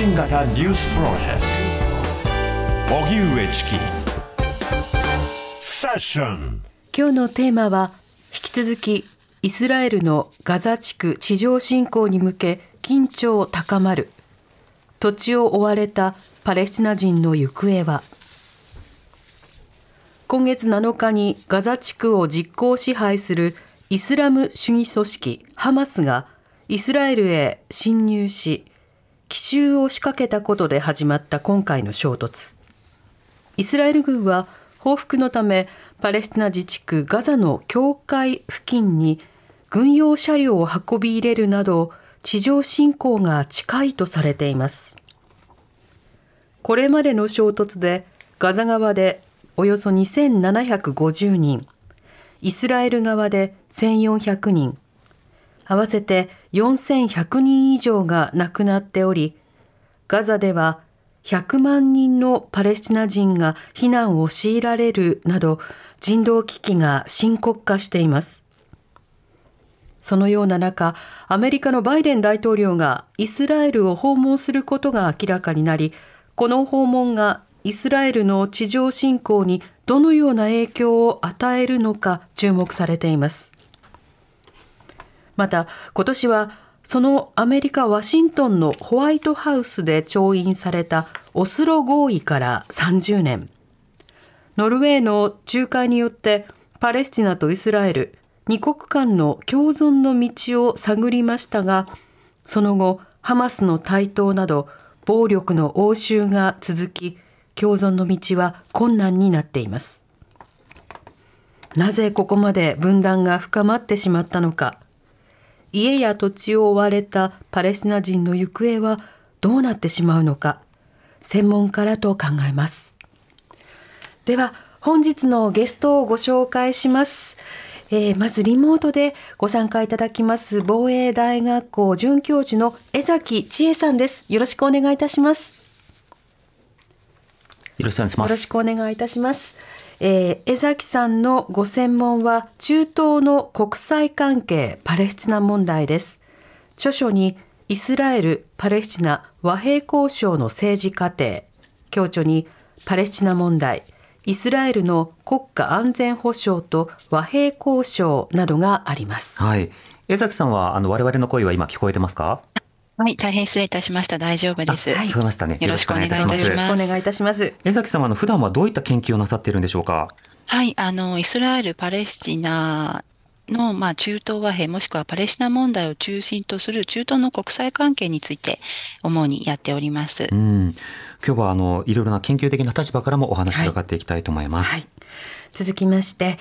信型ニュースプロジェクト。荻上チキ。セッション。今日のテーマは引き続きイスラエルのガザ地区地上侵攻に向け緊張高まる。土地を追われたパレスチナ人の行方は。今月7日にガザ地区を実効支配するイスラム主義組織ハマスがイスラエルへ侵入し奇襲を仕掛けたことで始まった今回の衝突。イスラエル軍は報復のためパレスチナ自治区ガザの境界付近に軍用車両を運び入れるなど地上侵攻が近いとされています。これまでの衝突でガザ側でおよそ2750人イスラエル側で1400人合わせて4100人以上が亡くなっておりガザでは100万人のパレスチナ人が避難を強いられるなど人道危機が深刻化しています。そのような中アメリカのバイデン大統領がイスラエルを訪問することが明らかになりこの訪問がイスラエルの地上侵攻にどのような影響を与えるのか注目されています。また今年はそのアメリカ・ワシントンのホワイトハウスで調印されたオスロ合意から30年。ノルウェーの仲介によってパレスチナとイスラエル二国間の共存の道を探りましたがその後ハマスの台頭など暴力の応酬が続き共存の道は困難になっています。なぜここまで分断が深まってしまったのか。家や土地を追われたパレスチナ人の行方はどうなってしまうのか専門家らと考えますでは本日のゲストをご紹介しますえー、まずリモートでご参加いただきます防衛大学校准教授の江崎千恵さんですよろしくお願いいたしますよろしくお願いします。よろしくお願いいたします。えー、江崎さんのご専門は中東の国際関係パレスチナ問題です。著書にイスラエル・パレスチナ和平交渉の政治過程、共著にパレスチナ問題、イスラエルの国家安全保障と和平交渉などがあります。はい。江崎さんはあの我々の声は今聞こえてますか？はい、大変失礼いたしました。大丈夫です。はい、聞こえましたね。よろしくお願いいたします。よろしくお願いいたします。江崎様の普段はどういった研究をなさっているんでしょうか？はい、あのイスラエルパレスチナの、まあ、中東和平もしくはパレスチナ問題を中心とする中東の国際関係について主にやっております。うん、今日はあのいろいろな研究的な立場からもお話を伺っていきたいと思います。はいはい、続きまして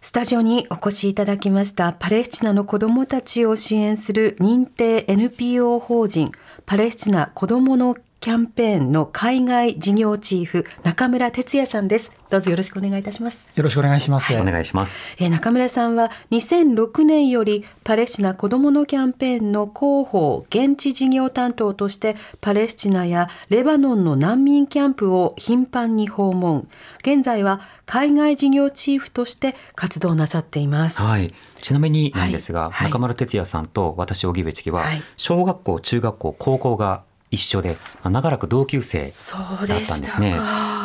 スタジオにお越しいただきましたパレスチナの子どもたちを支援する認定 NPO 法人パレスチナ子どものキャンペーンの海外事業チーフ中村哲也さんです。どうぞよろしくお願いいたします。よろしくお願いします、はい、お願いします、えー、中村さんは2006年よりパレスチナ子どものキャンペーンの広報現地事業担当としてパレスチナやレバノンの難民キャンプを頻繁に訪問。現在は海外事業チーフとして活動なさっています。はい。ちなみになんですが、はい、中村哲也さんと私荻上チキは、小学校中学校高校が一緒で、まあ、長らく同級生だったんですね。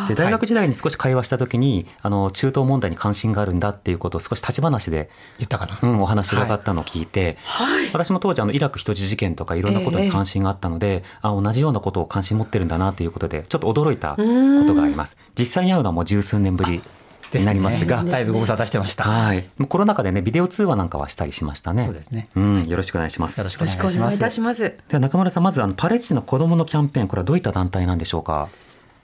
で大学時代に少し会話した時に、あの中東問題に関心があるんだっていうことを少し立ち話で言ったかな、うん、お話がかったのを聞いて、はい、私も当時あのイラク人質事件とかいろんなことに関心があったので、えー、あ同じようなことを関心持ってるんだなということでちょっと驚いたことがあります。実際に会うのはもう十数年ぶりになりますが、ね、だいぶご無沙汰してました。はい。コロナ禍でね、ビデオ通話なんかはしたりしましたね。そうですね。うん、よろしくお願いします。よろしくお願いいたします。では中村さん、まずあのパレスチナ子どものキャンペーン、これはどういった団体なんでしょうか？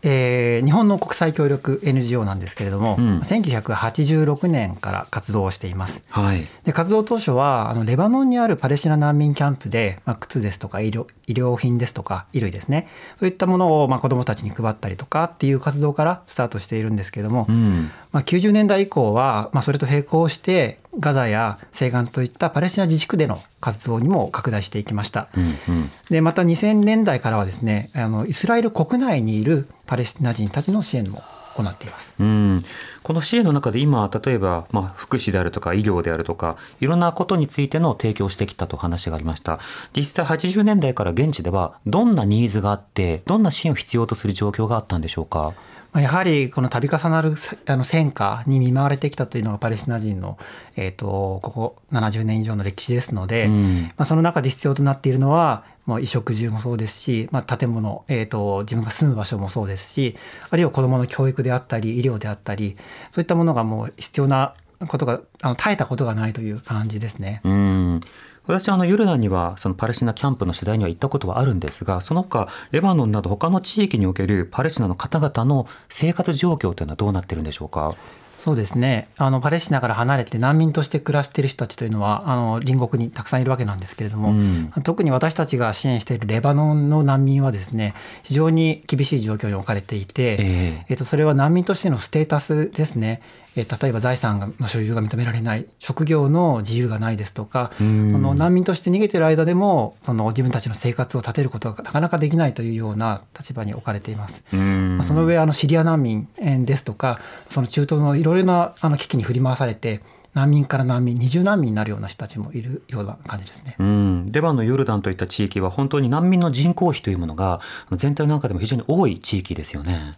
えー、日本の国際協力 NGO なんですけれども、うん、1986年から活動をしています。はい、で活動当初はあのレバノンにあるパレスチナ難民キャンプで、まあ、靴ですとか医療医療品ですとか衣類ですね。そういったものを、まあ、子どもたちに配ったりとかっていう活動からスタートしているんですけれども、うん、まあ、90年代以降は、まあ、それと並行してガザや西岸といったパレスチナ自治区での活動にも拡大していきました。うんうん、でまた2000年代からはですねあのイスラエル国内にいるパレスチナ人たちの支援も行っています。うんこの支援の中で今例えば、まあ、福祉であるとか医療であるとかいろんなことについての提供してきたと話がありました実際80年代から現地ではどんなニーズがあってどんな支援を必要とする状況があったんでしょうか？やはりこの度重なるあの戦火に見舞われてきたというのがパレスチナ人の、えーと、ここ70年以上の歴史ですので、うん、まあ、その中で必要となっているのはもう衣食住もそうですし、まあ、建物、えーと、自分が住む場所もそうですしあるいは子どもの教育であったり医療であったりそういったものがもう必要なことがあの絶えたことがないという感じですね。うん私はあのヨルダンにはそのパレスチナキャンプの取材には行ったことはあるんですがその他レバノンなど他の地域におけるパレスチナの方々の生活状況というのはどうなってるんでしょうか？そうですね。あのパレスチナから離れて難民として暮らしている人たちというのはあの隣国にたくさんいるわけなんですけれども、うん、特に私たちが支援しているレバノンの難民はですね非常に厳しい状況に置かれていて、えー、えーとそれは難民としてのステータスですねえ例えば財産の所有が認められない職業の自由がないですとかその難民として逃げてる間でもその自分たちの生活を立てることがなかなかできないというような立場に置かれています。まあ、その上あのシリア難民ですとかその中東のいろいろなあの危機に振り回されて難民から難民二重難民になるような人たちもいるような感じですね。うん、レバノンヨルダンといった地域は本当に難民の人口比というものが全体の中でも非常に多い地域ですよね。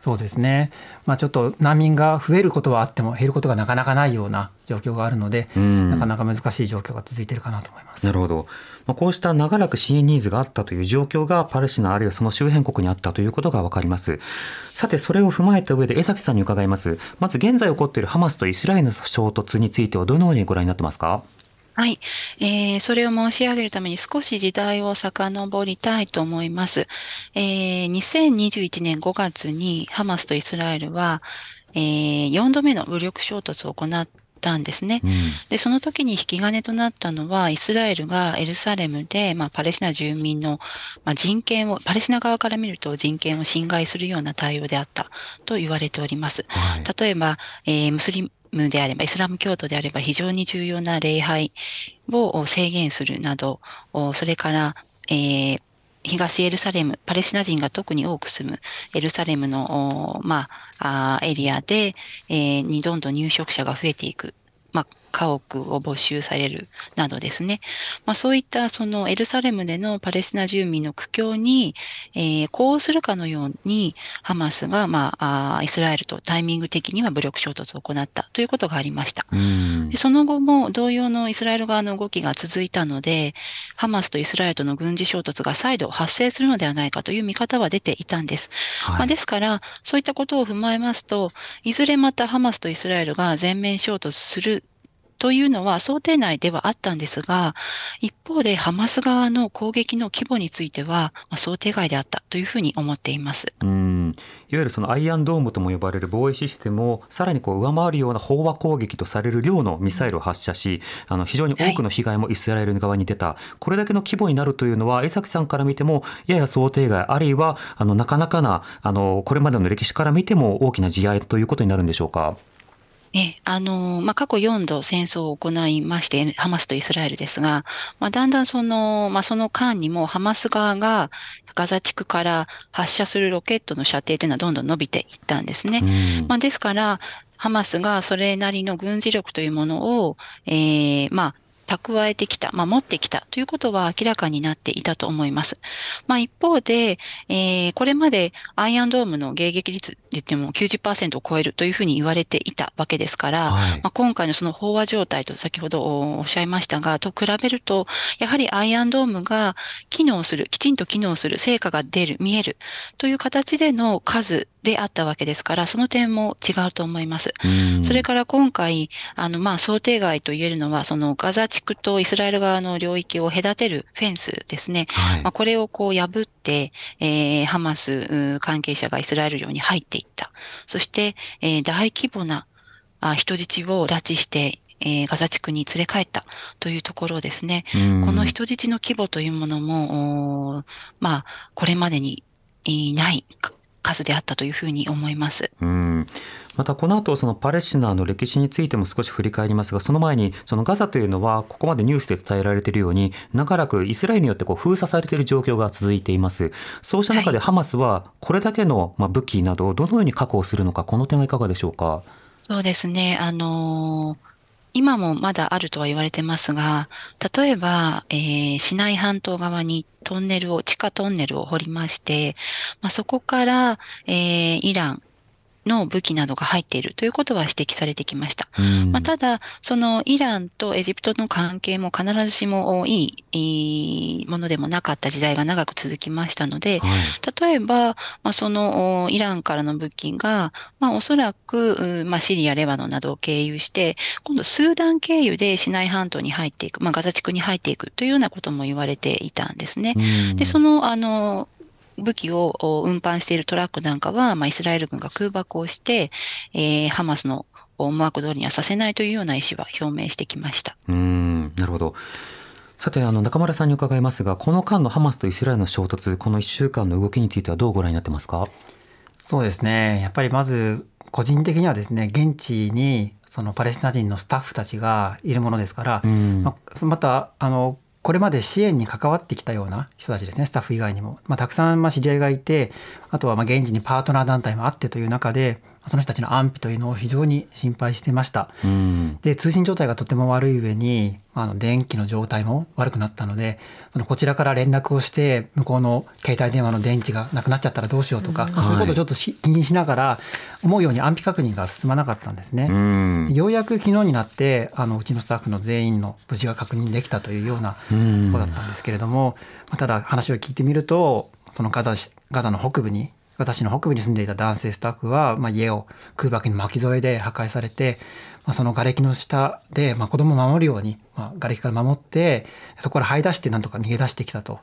そうですね、まあ、ちょっと難民が増えることはあっても減ることがなかなかないような状況があるので、なかなか難しい状況が続いているかなと思います。なるほど。まあ、こうした長らく支援ニーズがあったという状況がパレスチナあるいはその周辺国にあったということがわかります。さて、それを踏まえた上で江崎さんに伺います。まず現在起こっているハマスとイスラエルの衝突についてはどのようにご覧になってますか？はい、えー、それを申し上げるために少し時代を遡りたいと思います。えー、2021年5月にハマスとイスラエルは、えー、4度目の武力衝突を行ったんですね、うん、でその時に引き金となったのはイスラエルがエルサレムで、まあ、パレスチナ住民の、まあ、人権をパレスチナ側から見ると人権を侵害するような対応であったと言われております。はい、例えば、えー、ムスリムであれば、イスラム教徒であれば非常に重要な礼拝を制限するなど、それから、えー、東エルサレム、パレスチナ人が特に多く住むエルサレムの、まあ、エリアで、えー、にどんどん入植者が増えていく。まあ、家屋を没収されるなどですね。まあ、そういったそのエルサレムでのパレスチナ住民の苦境に、えー、呼応するかのようにハマスが、まあ、イスラエルとタイミング的には武力衝突を行ったということがありました。でその後も同様のイスラエル側の動きが続いたので、ハマスとイスラエルとの軍事衝突が再度発生するのではないかという見方は出ていたんです。はい、まあ、ですから、そういったことを踏まえますと、いずれまたハマスとイスラエルが全面衝突するというのは想定内ではあったんですが、一方でハマス側の攻撃の規模については、まあ、想定外であったというふうに思っています。うんいわゆるそのアイアンドームとも呼ばれる防衛システムをさらにこう上回るような飽和攻撃とされる量のミサイルを発射し、あの非常に多くの被害もイスラエル側に出た、はい、これだけの規模になるというのは江崎さんから見てもやや想定外あるいはあのなかなかなあのこれまでの歴史から見ても大きな事案ということになるんでしょうか？え、あの、まあ、過去4度戦争を行いまして、ハマスとイスラエルですが、まあ、だんだんその、まあ、その間にもハマス側がガザ地区から発射するロケットの射程というのはどんどん伸びていったんですね。まあ、ですから、ハマスがそれなりの軍事力というものを、えー、まあ、蓄えてきた、まあ、持ってきたということは明らかになっていたと思います。まあ、一方で、えー、これまでアイアンドームの迎撃率で言っても90%を超えるというふうに言われていたわけですから、はい、まあ、今回のその飽和状態と先ほどおっしゃいましたが、と比べると、やはりアイアンドームが機能する、きちんと機能する、成果が出る、見えるという形での数であったわけですから、その点も違うと思います。それから今回、あの、まあ、想定外と言えるのは、そのガザ地区とイスラエル側の領域を隔てるフェンスですね。はい、まあ、これをこう破って、えー、ハマス関係者がイスラエル領に入っていった。そして、えー、大規模なあ人質を拉致して、えー、ガザ地区に連れ帰ったというところですね。この人質の規模というものも、まあ、これまでにない数であったというふうに思います。うん。またこの後そのパレスチナの歴史についても少し振り返りますがその前にそのガザというのはここまでニュースで伝えられているように長らくイスラエルによってこう封鎖されている状況が続いています。そうした中でハマスはこれだけのまあ武器などをどのように確保するのかこの点はいかがでしょうか？そうですね。あのー今もまだあるとは言われてますが、例えば、えー、市内半島側にトンネルを、地下トンネルを掘りまして、まあ、そこから、えー、イラン、の武器などが入っているということは指摘されてきました。まあ、ただ、そのイランとエジプトの関係も必ずしもいいものでもなかった時代が長く続きましたので、はい、例えば、まあ、そのイランからの武器が、まあ、おそらく、まあ、シリア、レバノンなどを経由して、今度スーダン経由でシナイ半島に入っていく、まあ、ガザ地区に入っていくというようなことも言われていたんですね。で、その、あの、武器を運搬しているトラックなんかは、まあ、イスラエル軍が空爆をして、えー、ハマスの思惑通りにはさせないというような意思は表明してきました。うんなるほど。さてあの中村さんに伺いますがこの間のハマスとイスラエルの衝突この1週間の動きについてはどうご覧になってますか？そうですね。やっぱりまず個人的にはですね現地にそのパレスチナ人のスタッフたちがいるものですから、ままたあのこれまで支援に関わってきたような人たちですね、スタッフ以外にも。まあ、たくさんま知り合いがいて、あとはま現地にパートナー団体もあってという中で、その人たちの安否というのを非常に心配してました。で、通信状態がとても悪い上に、あの電気の状態も悪くなったのでそのこちらから連絡をして向こうの携帯電話の電池がなくなっちゃったらどうしようとか、うん、そういうことをちょっと気にしながら思うように安否確認が進まなかったんですね。うん、ようやく昨日になってあのうちのスタッフの全員の無事が確認できたというようなことだったんですけれども、まあ、ただ話を聞いてみるとそのガザガザの北部に私の北部に住んでいた男性スタッフは、まあ、家を空爆に巻き添えで破壊されてまあ、その瓦礫の下で、まあ、子供を守るように、まあ、瓦礫から守ってそこから這い出してなんとか逃げ出してきたと。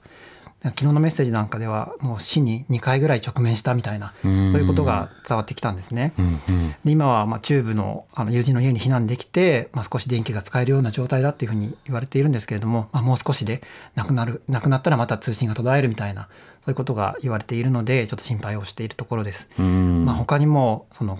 昨日のメッセージなんかではもう死に2回ぐらい直面したみたいなそういうことが伝わってきたんですね。うんうん、で今はまあ中部のあの友人の家に避難できて、まあ、少し電気が使えるような状態だっていうふうに言われているんですけれども、まあ、もう少しでなくなるなくなったらまた通信が途絶えるみたいなそういうことが言われているのでちょっと心配をしているところです。まあ、他にもその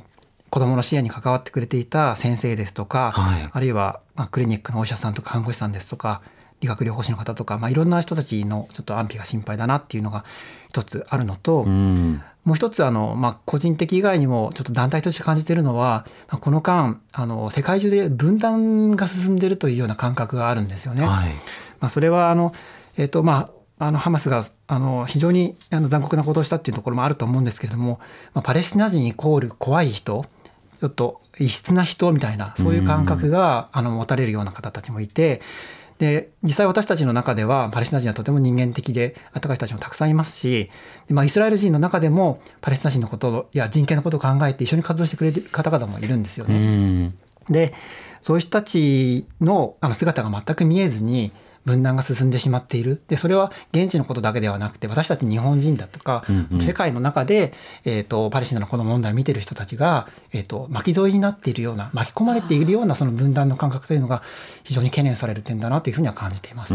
子どもの支援に関わってくれていた先生ですとか、はい、あるいは、まあ、クリニックのお医者さんとか看護師さんですとか理学療法士の方とか、まあ、いろんな人たちのちょっと安否が心配だなっていうのが一つあるのと、うん、もう一つあの、まあ、個人的以外にもちょっと団体として感じているのは、まあ、この間あの世界中で分断が進んでいるというような感覚があるんですよね。はい、まあ、それはあの、えーとまあ、あのハマスがあの非常にあの残酷なことをしたっていうところもあると思うんですけれども、まあ、パレスチナ人イコール怖い人ちょっと異質な人みたいなそういう感覚があの持たれるような方たちもいてで実際私たちの中ではパレスチナ人はとても人間的で温かい人たちもたくさんいますしまあ、イスラエル人の中でもパレスチナ人のことや人権のことを考えて一緒に活動してくれる方々もいるんですよね。でそういう人たちのあの姿が全く見えずに分断が進んでしまっているでそれは現地のことだけではなくて私たち日本人だとか、うんうん、世界の中で、えーと、パレスチナのこの問題を見ている人たちが、えーと、巻き添えになっているような巻き込まれているようなその分断の感覚というのが非常に懸念される点だなというふうには感じています。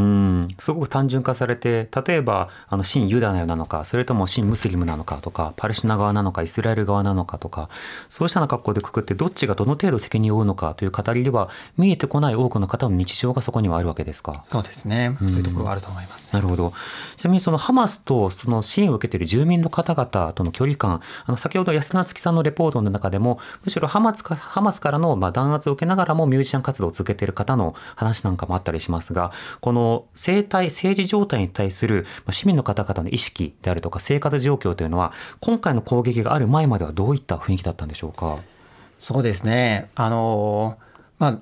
すごく単純化されて例えばあの新ユダヤなのかそれとも新ムスリムなのかとかパレスチナ側なのかイスラエル側なのかとかそうしたような格好でくくってどっちがどの程度責任を負うのかという語りでは見えてこない多くの方の日常がそこにはあるわけですか？そうですね、そういうところがあると思います、ね、なるほど。ちなみにそのハマスとその支援を受けている住民の方々との距離感あの先ほど安田月さんのレポートの中でもむしろハマスかハマスからのまあ弾圧を受けながらもミュージシャン活動を続けている方の話なんかもあったりしますがこの生態政治状態に対する市民の方々の意識であるとか生活状況というのは今回の攻撃がある前まではどういった雰囲気だったんでしょうか？そうですね。あのまあ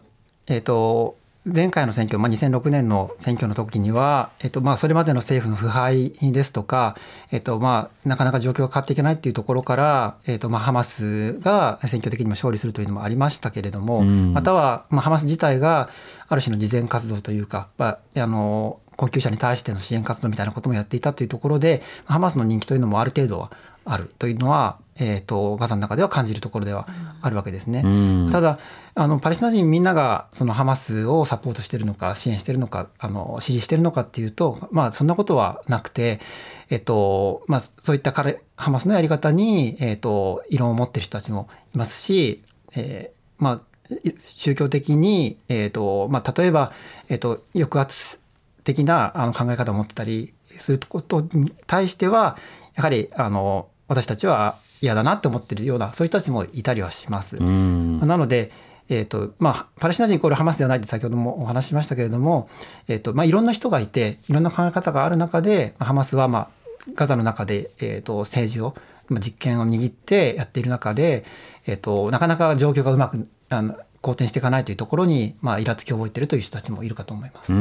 えっ、ー、と前回の選挙、まあ、2006年の選挙の時には、えっとまあ、それまでの政府の腐敗ですとか、えっとまあ、なかなか状況が変わっていけないっていうところから、えっとまあ、ハマスが選挙的にも勝利するというのもありましたけれども、うん、または、まあ、ハマス自体がある種の慈善活動というか、まあ、あの困窮者に対しての支援活動みたいなこともやっていたというところで、ハマスの人気というのもある程度はあるというのは、えーと、ガザの中では感じるところではあるわけですね。うん、ただあのパレスチナ人みんながそのハマスをサポートしてるのか支援してるのかあの支持してるのかっていうと、まあ、そんなことはなくて、えっとまあ、そういった彼ハマスのやり方に、えっと、異論を持ってる人たちもいますし、えーまあ、宗教的に、えっとまあ、例えば、えっと、抑圧的なあの考え方を持ってたりすることに対してはやはりあの私たちは嫌だなって思ってるようなそういう人たちもいたりはします。なのでえーとまあ、パレスチナ人イコールハマスではないって先ほどもお話ししましたけれども、えーとまあ、いろんな人がいていろんな考え方がある中でハマスは、まあ、ガザの中で、えーと、政治を実権を握ってやっている中で、えーと、なかなか状況がうまくあの好転していかないというところに、まあ、イラつきを覚えているという人たちもいるかと思います。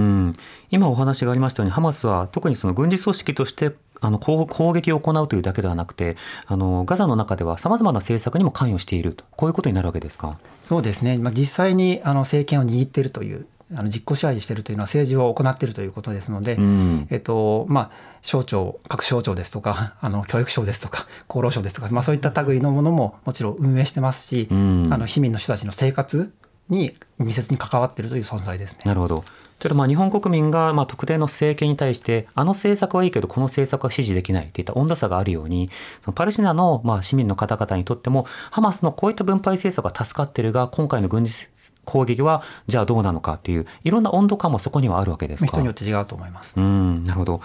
今お話がありましたようにハマスは特にその軍事組織としてあの攻撃を行うというだけではなくてあのガザの中ではさまざまな政策にも関与していると。こういうことになるわけですか？そうですね、まあ、実際にあの政権を握っているというあの実効支配しているというのは政治を行っているということですので、うん、えっとまあ、省庁各省庁ですとか あの教育省ですとか 厚労省ですとか、まあ、そういった類のものももちろん運営してますし、うん、あの市民の人たちの生活に密接に関わっているという存在ですね。なるほどというまあ日本国民がまあ特定の政権に対してあの政策はいいけどこの政策は支持できないといった温度差があるようにそのパレスチナのまあ市民の方々にとってもハマスのこういった分配政策が助かってるが今回の軍事攻撃はじゃあどうなのかっていういろんな温度感もそこにはあるわけですか人によって違うと思います。うんなるほど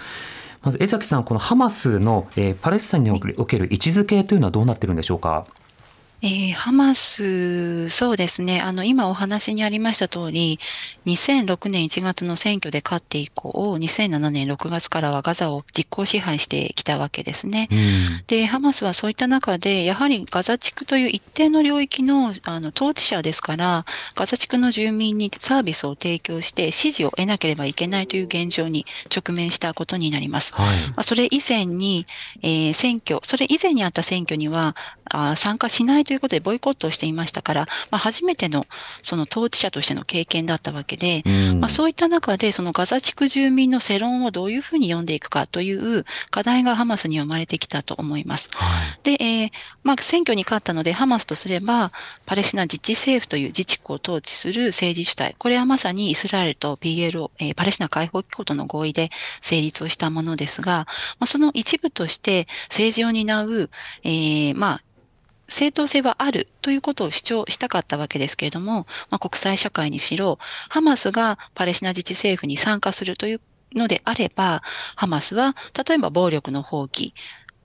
まず江崎さんこのハマスの、えー、パレスチナにおける位置づけというのはどうなってるんでしょうか？えー、ハマス、そうですね。あの、今お話にありました通り、2006年1月の選挙で勝って以降、2007年6月からはガザを実効支配してきたわけですね。うん、で、ハマスはそういった中で、やはりガザ地区という一定の領域のあの統治者ですから、ガザ地区の住民にサービスを提供して支持を得なければいけないという現状に直面したことになります。はい、まあ、それ以前に、えー、選挙、それ以前にあった選挙にはあ参加しないということでボイコットをしていましたから、まあ、初めてのその統治者としての経験だったわけで、まあ、そういった中でそのガザ地区住民の世論をどういうふうに読んでいくかという課題がハマスに生まれてきたと思います。はい、で、えー、まあ、選挙に勝ったのでハマスとすればパレスチナ自治政府という自治区を統治する政治主体これはまさにイスラエルと PLO、えー、パレスチナ解放機構との合意で成立をしたものですが、まあ、その一部として政治を担う、えー、まあ正当性はあるということを主張したかったわけですけれども、まあ、国際社会にしろ、ハマスがパレスチナ自治政府に参加するというのであれば、ハマスは例えば暴力の放棄、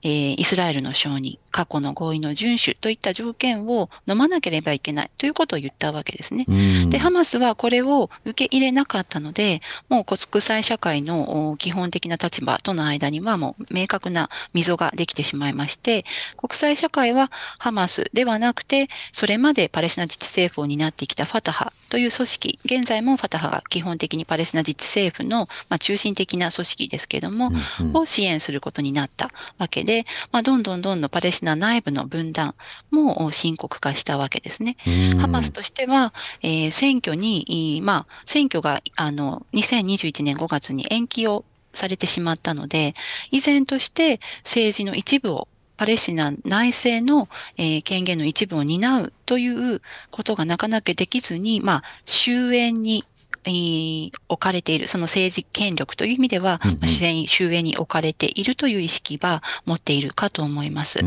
えー、イスラエルの承認、過去の合意の遵守といった条件を飲まなければいけないということを言ったわけですね。で、ハマスはこれを受け入れなかったので、もう国際社会の基本的な立場との間にはもう明確な溝ができてしまいまして、国際社会はハマスではなくて、それまでパレスチナ自治政府を担ってきたファタハという組織、現在もファタハが基本的にパレスチナ自治政府の、まあ、中心的な組織ですけれども、うんうん、を支援することになったわけで、まあ、どんどんどんどんパレスチナナ内部の分断も深刻化したわけですね。ハマスとしては、えー、選挙に、まあ、選挙があの2021年5月に延期をされてしまったので、依然として政治の一部をパレスチナ内政の、えー、権限の一部を担うということがなかなかできずに、まあ、終焉に置かれている、その政治権力という意味では、うんうん、に置かれているという意識は持っているかと思います。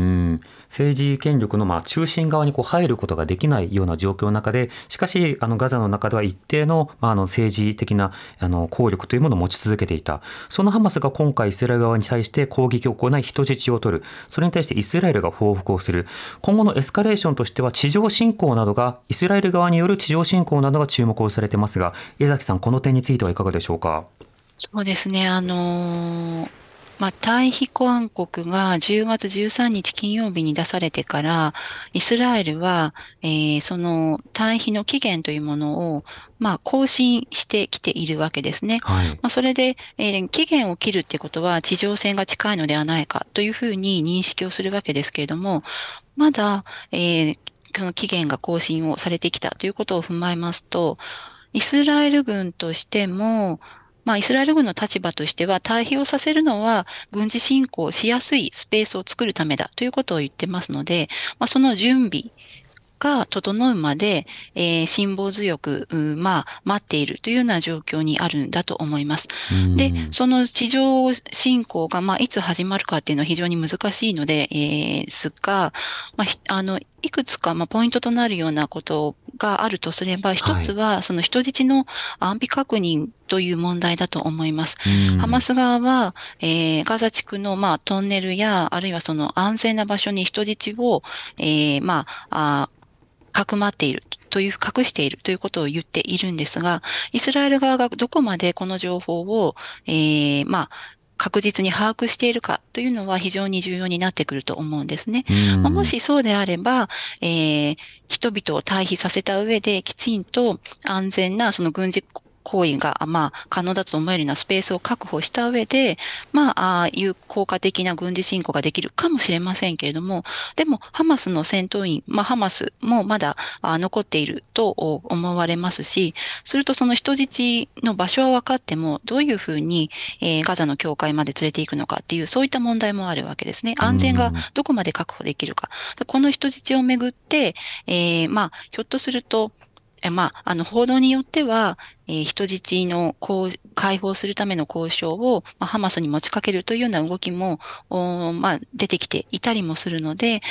政治権力のまあ中心側にこう入ることができないような状況の中で、しかし、あのガザの中では一定の,、まあ、あの政治的なあの効力というものを持ち続けていた。そのハマスが今回イスラエル側に対して攻撃を行い人質を取る。それに対してイスラエルが報復をする。今後のエスカレーションとしては地上侵攻などが、イスラエル側による地上侵攻などが注目をされてますが、江崎さん、この点についてはいかがでしょうか？そうですね。あのーまあ、退避勧告が10月13日金曜日に出されてから、イスラエルは、えー、その退避の期限というものを、まあ、更新してきているわけですね。はい、まあ、それで、えー、期限を切るってことは地上戦が近いのではないかというふうに認識をするわけですけれども、まだ、えー、その期限が更新をされてきたということを踏まえますと、イスラエル軍としても、まあ、イスラエル軍の立場としては、退避をさせるのは軍事侵攻しやすいスペースを作るためだということを言ってますので、まあ、その準備が整うまで、えー、辛抱強く、まあ、待っているというような状況にあるんだと思います。で、その地上侵攻が、まあ、いつ始まるかっていうのは非常に難しいので、えー、すが、まあ、あの、いくつか、まあ、ポイントとなるようなことがあるとすれば、一つは、その人質の安否確認という問題だと思います。ハマス側は、えー、ガザ地区の、まあ、トンネルや、あるいはその安全な場所に人質を、えー、まあ、あかくまっているという、隠しているということを言っているんですが、イスラエル側がどこまでこの情報を、えー、まあ、確実に把握しているかというのは非常に重要になってくると思うんですね。まあ、もしそうであれば、えー、人々を退避させた上できちんと安全なその軍事行為が、まあ、可能だと思えるようなスペースを確保した上で、まあ、ああいう効果的な軍事侵攻ができるかもしれませんけれども、でも、ハマスの戦闘員、まあ、ハマスもまだあ残っていると思われますし、するとその人質の場所は分かっても、どういうふうに、えー、ガザの境界まで連れて行くのかっていう、そういった問題もあるわけですね。安全がどこまで確保できるか。この人質をめぐって、えー、まあ、ひょっとすると、えまあ、あの、報道によっては、えー、人質の解放するための交渉を、まあ、ハマスに持ちかけるというような動きも、まあ、出てきていたりもするので、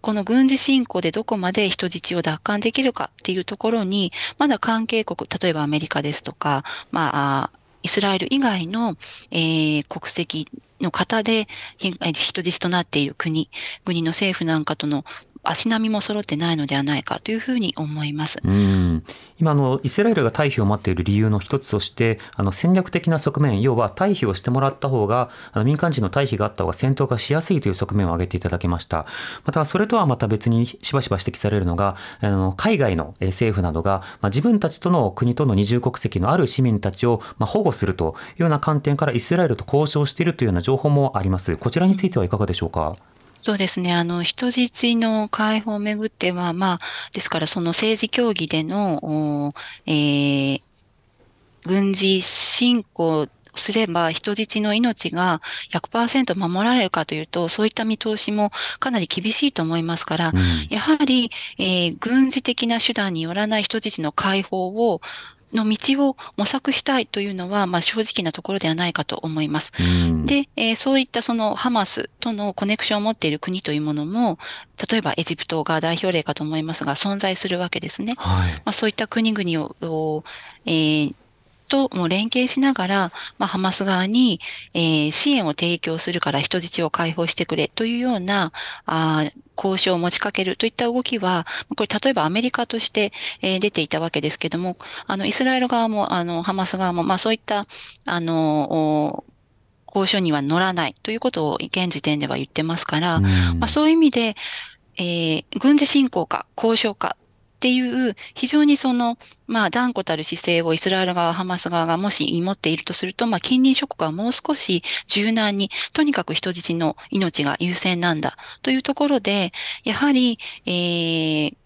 この軍事侵攻でどこまで人質を奪還できるかっていうところに、まだ関係国、例えばアメリカですとか、まあ、イスラエル以外の、えー、国籍の方で人質となっている国、国の政府なんかとの足並みも揃ってないのではないかというふうに思います。うん。今のイスラエルが退避を待っている理由の一つとしてあの戦略的な側面要は退避をしてもらった方があの民間人の退避があった方が戦闘がしやすいという側面を挙げていただきました。またそれとはまた別にしばしば指摘されるのがあの海外の政府などが、まあ、自分たちとの国との二重国籍のある市民たちを、まあ、保護するというような観点からイスラエルと交渉しているというような情報もあります。こちらについてはいかがでしょうか？そうですね。あの、人質の解放をめぐっては、まあ、ですからその政治協議での、えー、軍事侵攻すれば人質の命が100%守られるかというと、そういった見通しもかなり厳しいと思いますから、うん、やはり、えー、軍事的な手段によらない人質の解放をの道を模索したいというのは、まあ、正直なところではないかと思います。で、えー、そういったそのハマスとのコネクションを持っている国というものも、例えばエジプトが代表例かと思いますが、存在するわけですね。はい、まあ、そういった国々を、えーとも連携しながら、まあ、ハマス側に、えー、支援を提供するから人質を解放してくれというような、あ交渉を持ちかけるといった動きは、これ例えばアメリカとして、えー、出ていたわけですけども、あの、イスラエル側も、あの、ハマス側も、まあそういった、あの、交渉には乗らないということを現時点では言ってますから、まあそういう意味で、えー、軍事侵攻か交渉かっていう非常にその、まあ断固たる姿勢をイスラエル側、ハマス側がもし持っているとすると、まあ近隣諸国はもう少し柔軟に、とにかく人質の命が優先なんだというところで、やはり、えー、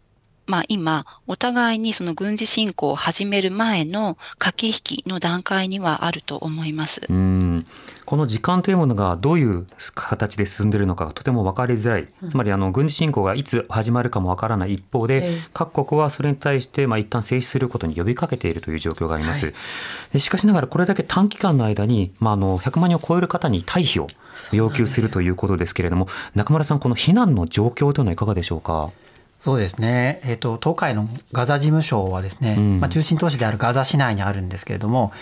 まあ今、お互いにその軍事侵攻を始める前の駆け引きの段階にはあると思います。うんこの時間というものがどういう形で進んでいるのかがとても分かりづらい、つまりあの軍事侵攻がいつ始まるかも分からない一方で、各国はそれに対してまあ一旦静止することに呼びかけているという状況があります。はい、しかしながらこれだけ短期間の間に、まあ、あの100万人を超える方に退避を要求するということですけれども、中村さん、この避難の状況というのはいかがでしょうか？そうですね。えっ、ー、と、東海のガザ事務所はですね、うん、まあ、中心都市であるガザ市内にあるんですけれども、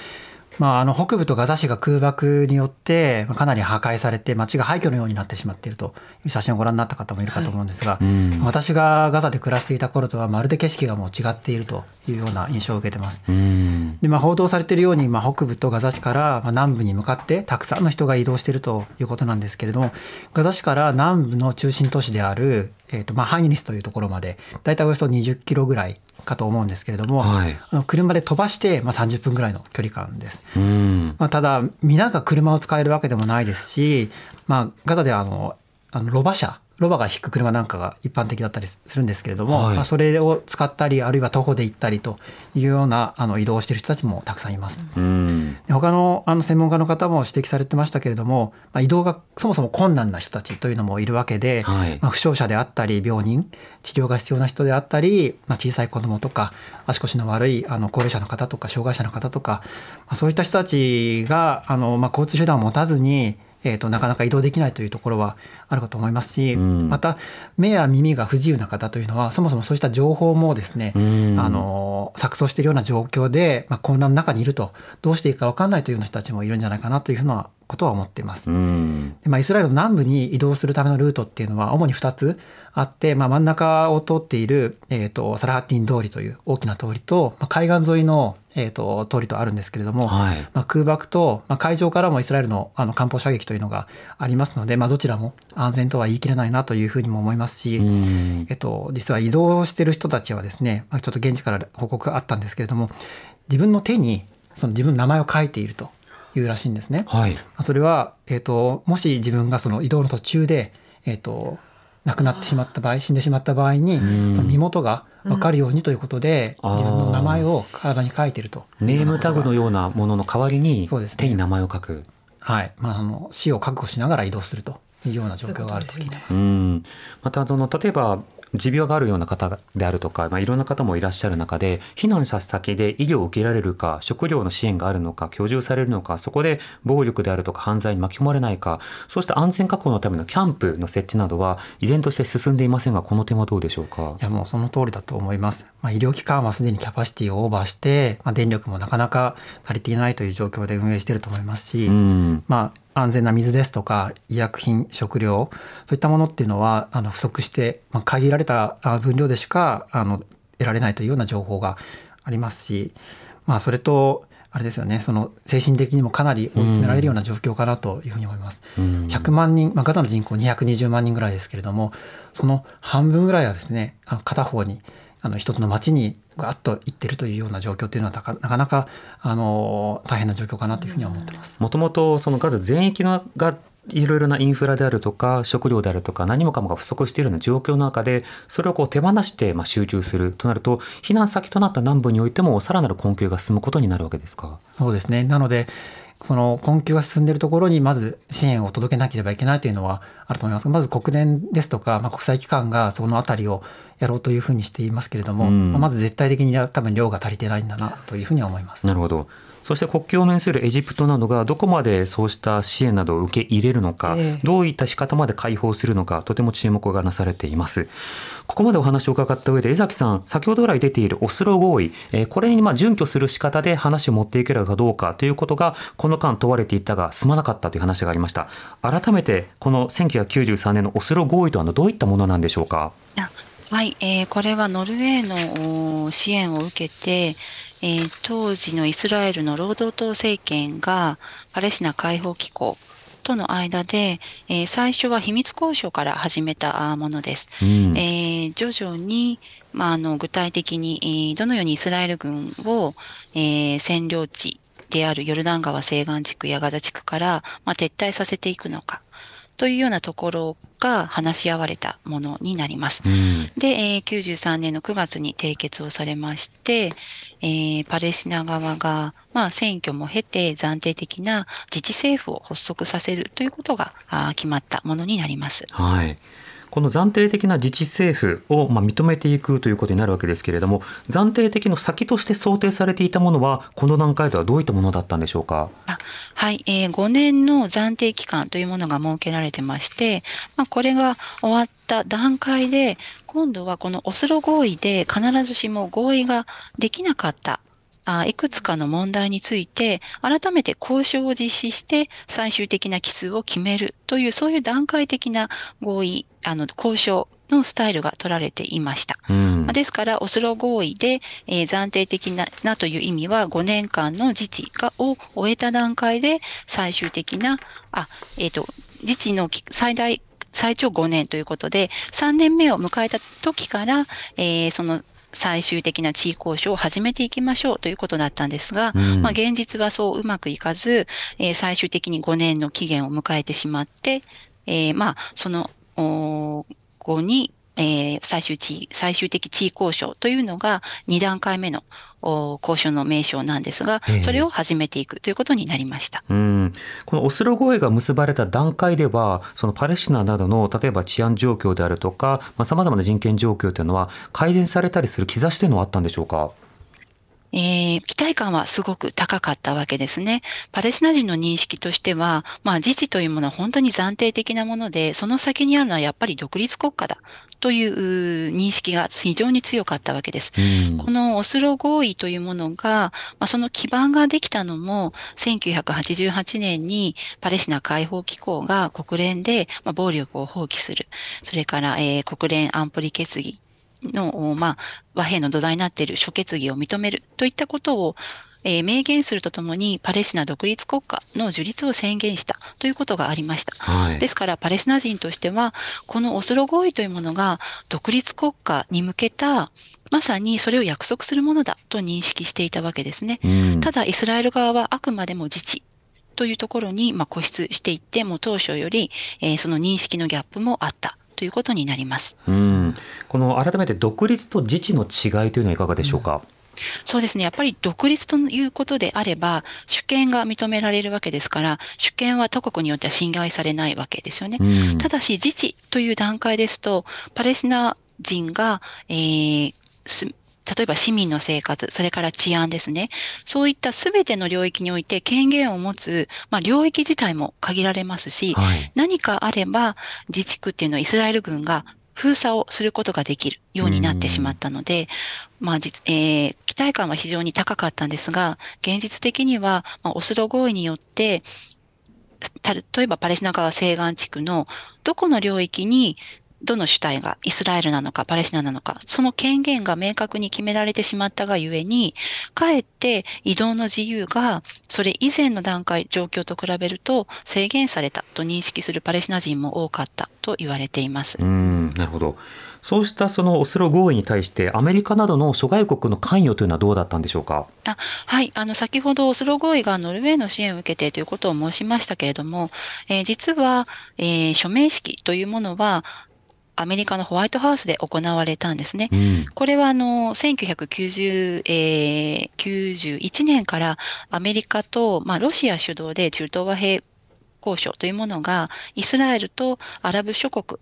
まあ、あの北部とガザ市が空爆によってかなり破壊されて街が廃墟のようになってしまっているという写真をご覧になった方もいるかと思うんですが、はいうん、私がガザで暮らしていた頃とはまるで景色がもう違っているというような印象を受けてます。うん、でまあ、報道されているように、まあ、北部とガザ市から南部に向かってたくさんの人が移動しているということなんですけれどもガザ市から南部の中心都市であるえーとまあ、ハイニスというところまで大体およそ20キロぐらいかと思うんですけれども、はい、あの車で飛ばして、まあ、30分ぐらいの距離感です。まあ、ただ皆が車を使えるわけでもないですし、まあ、ガザではあのあのロバ車ロバが引く車なんかが一般的だったりするんですけれども、はい、まあ、それを使ったりあるいは徒歩で行ったりというようなあの移動をしている人たちもたくさんいます。うん。で他のあの専門家の方も指摘されてましたけれども、まあ、移動がそもそも困難な人たちというのもいるわけで、はい、まあ、負傷者であったり病人治療が必要な人であったり、まあ、小さい子どもとか足腰の悪いあの高齢者の方とか障害者の方とか、まあ、そういった人たちがあの、まあ、交通手段を持たずにえーと、なかなか移動できないというところはあるかと思いますし、うん、また目や耳が不自由な方というのはそもそもそうした情報もですね、うん、あの錯綜しているような状況で、まあ、混乱の中にいるとどうしていいか分かんないというような人たちもいるんじゃないかなというふうなことは思っています。うん、でまあ、イスラエルの南部に移動するためのルートっていうのは主に2つあって、まあ、真ん中を通っている、えーと、サラハッティン通りという大きな通りと、まあ、海岸沿いの、えーと、通りとあるんですけれども、はい、まあ、空爆と、まあ、海上からもイスラエルのあの艦砲射撃というのがありますので、まあ、どちらも安全とは言い切れないなというふうにも思いますし、えっと、実は移動している人たちはですね、まあ、ちょっと現地から報告があったんですけれども自分の手にその自分の名前を書いているというらしいんですね。はい、それは、えーと、もし自分がその移動の途中で、えーと亡くなってしまった場合死んでしまった場合に身元が分かるようにということで、自分の名前を体に書いてると。ネームタグのようなものの代わりに手に名前を書く、はい、まあ、あの死を覚悟しながら移動するというような状況があると聞いてます。またその例えば持病があるような方であるとか、まあ、いろんな方もいらっしゃる中で避難した先で医療を受けられるか食料の支援があるのか居住されるのかそこで暴力であるとか犯罪に巻き込まれないかそうした安全確保のためのキャンプの設置などは依然として進んでいませんがこの点はどうでしょうか？いやもうその通りだと思います、まあ、医療機関はすでにキャパシティをオーバーして、まあ、電力もなかなか足りていないという状況で運営していると思いますし、うん、まあ安全な水ですとか医薬品食料そういったものっていうのはあの不足して、まあ、限られた分量でしかあの得られないというような情報がありますし、まあ、それとあれですよねその精神的にもかなり追い詰められるような状況かなというふうに思います。うん、100万人、まあ、ガザの人口220万人ぐらいですけれどもその半分ぐらいはですねあの片方にあの一つの町にガッと行ってるというような状況というのはなかなかあの大変な状況かなというふうには思ってます。もともとそのガザ全域のがいろいろなインフラであるとか食料であるとか何もかもが不足しているような状況の中でそれをこう手放してまあ集中するとなると避難先となった南部においてもさらなる困窮が進むことになるわけですか？そうですねなのでその困窮が進んでいるところにまず支援を届けなければいけないというのはあると思います。まず国連ですとか、まあ、国際機関がそのあたりをやろうというふうにしていますけれども、うん、まず絶対的に多分量が足りてないんだなというふうには思います。なるほどそして国境を面するエジプトなどがどこまでそうした支援などを受け入れるのか、えどういった仕方まで開放するのかとても注目がなされています。ここまでお話を伺った上で江崎さん先ほど来出ているオスロ合意、えこれにまあ準拠する仕方で話を持っていけるかどうかということがこの間問われていたが済まなかったという話がありました。改めてこの1993年のオスロ合意とはどういったものなんでしょうか？はい、えー、これはノルウェーの支援を受けて、えー、当時のイスラエルの労働党政権がパレスチナ解放機構との間で、えー、最初は秘密交渉から始めたものです。うん、えー、徐々に、まあ、あの具体的に、えー、どのようにイスラエル軍を、え占領地であるヨルダン川西岸地区やガザ地区から、まあ、撤退させていくのか。というようなところが話し合われたものになります。うん、で、えー、93年の9月に締結をされまして、えー、パレスチナ側が、まあ、選挙も経て暫定的な自治政府を発足させるということが決まったものになります。はいこの暫定的な自治政府をま認めていくということになるわけですけれども、暫定的の先として想定されていたものは、この段階ではどういったものだったんでしょうか？はい、えー、5年の暫定期間というものが設けられてまして、まあ、これが終わった段階で、今度はこのオスロ合意で必ずしも合意ができなかったあいくつかの問題について、改めて交渉を実施して、最終的な規数を決めるという、そういう段階的な合意、あの、交渉のスタイルが取られていました。うん、ですから、オスロ合意で、えー、暫定的ななという意味は、5年間の自治がを終えた段階で、最終的な、あ、えっ、ー、と、自治の最大最長5年ということで、3年目を迎えた時から、えー、その最終的な地位交渉を始めていきましょうということだったんですが、うん、まあ、現実はそううまくいかず、えー、最終的に5年の期限を迎えてしまって、えー、まあ、その後に、えー、最終地最終的地位交渉というのが2段階目の交渉の名称なんですが、それを始めていくということになりました。うん、このオスロ合意が結ばれた段階では、そのパレスチナなどの例えば治安状況であるとか、さまざ、まな人権状況というのは改善されたりする兆しというのはあったんでしょうか？えー、期待感はすごく高かったわけですね。パレスチナ人の認識としては、まあ自治というものは本当に暫定的なもので、その先にあるのはやっぱり独立国家だという認識が非常に強かったわけです。このオスロ合意というものが、まあ、その基盤ができたのも、1988年にパレスチナ解放機構が国連で、まあ、暴力を放棄する。それから、えー、国連安保理決議の、まあ、和平の土台になっている諸決議を認めるといったことを、えー、明言するとともにパレスチナ独立国家の樹立を宣言したということがありました。はい、ですからパレスチナ人としてはこのオスロ合意というものが独立国家に向けたまさにそれを約束するものだと認識していたわけですね。うん、ただイスラエル側はあくまでも自治というところに、まあ、固執していって、もう当初より、えー、その認識のギャップもあったということになります。うんこの改めて独立と自治の違いというのはいかがでしょうか？うんそうですね。やっぱり独立ということであれば、主権が認められるわけですから、主権は他国によっては侵害されないわけですよね。うん、ただし、自治という段階ですと、パレスチナ人が、えー、例えば市民の生活、それから治安ですね。そういったすべての領域において権限を持つ、まあ、領域自体も限られますし、はい、何かあれば自治区っていうのはイスラエル軍が封鎖をすることができるようになってしまったので、まあ、えー、期待感は非常に高かったんですが、現実的には、まあ、オスロ合意によって、例えばパレスチナ側西岸地区のどこの領域にどの主体がイスラエルなのかパレスチナなのか、その権限が明確に決められてしまったがゆえに、かえって移動の自由がそれ以前の段階、状況と比べると制限されたと認識するパレスチナ人も多かったと言われています。うん、なるほど。そうしたそのオスロ合意に対してアメリカなどの諸外国の関与というのはどうだったんでしょうか？あはい、あの先ほどオスロ合意がノルウェーの支援を受けてということを申しましたけれども、えー、実は、えー、署名式というものはアメリカのホワイトハウスで行われたんですね。うん、これはあの1991、えー、年からアメリカと、まあ、ロシア主導で中東和平交渉というものがイスラエルとアラブ諸国、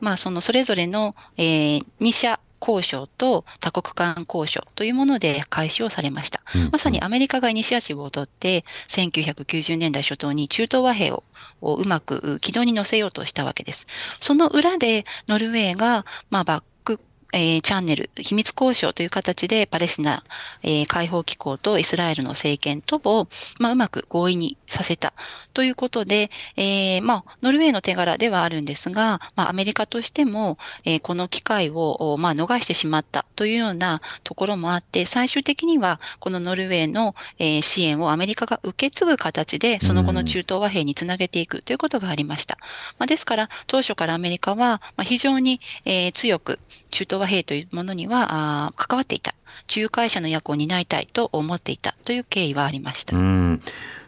まあ、そのそれぞれの、えー、2社交渉と多国間交渉というもので開始をされました。うん、まさにアメリカがイニシアチブを取って、1990年代初頭に中東和平ををうまく軌道に乗せようとしたわけです。その裏でノルウェーが、まあ、バックえー、チャンネル、秘密交渉という形でパレスチナ、えー、解放機構とイスラエルの政権とを、まあ、うまく合意にさせたということで、えー、まあ、ノルウェーの手柄ではあるんですが、まあ、アメリカとしても、え、この機会を、まあ、逃してしまったというようなところもあって、最終的には、このノルウェーの、え、支援をアメリカが受け継ぐ形で、その後の中東和平につなげていくということがありました。まあ、ですから、当初からアメリカは、ま、非常に、え、強く中東和平というものにはあ関わっていた。仲介者の役を担いたいと思っていたという経緯はありました。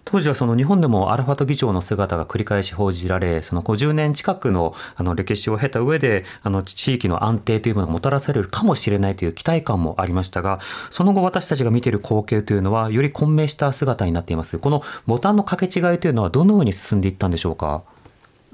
当時はその日本でもアラファト議長の姿が繰り返し報じられ、その50年近くのあの歴史を経た上で、あの地域の安定というものがもたらされるかもしれないという期待感もありましたが、その後私たちが見ている光景というのは、より混迷した姿になっています。このボタンの掛け違いというのはどのように進んでいったんでしょうか？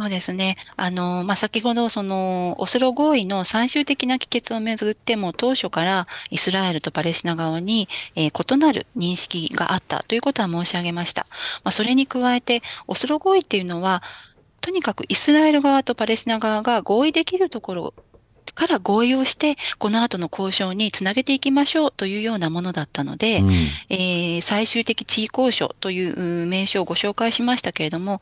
そうですね。あの、まあ、先ほど、その、オスロ合意の最終的な帰結をめぐっても、当初からイスラエルとパレスチナ側に、えー、異なる認識があったということは申し上げました。まあ、それに加えて、オスロ合意っていうのは、とにかくイスラエル側とパレスチナ側が合意できるところから合意をして、この後の交渉につなげていきましょうというようなものだったので、うん、えー、最終的地位交渉という名称をご紹介しましたけれども、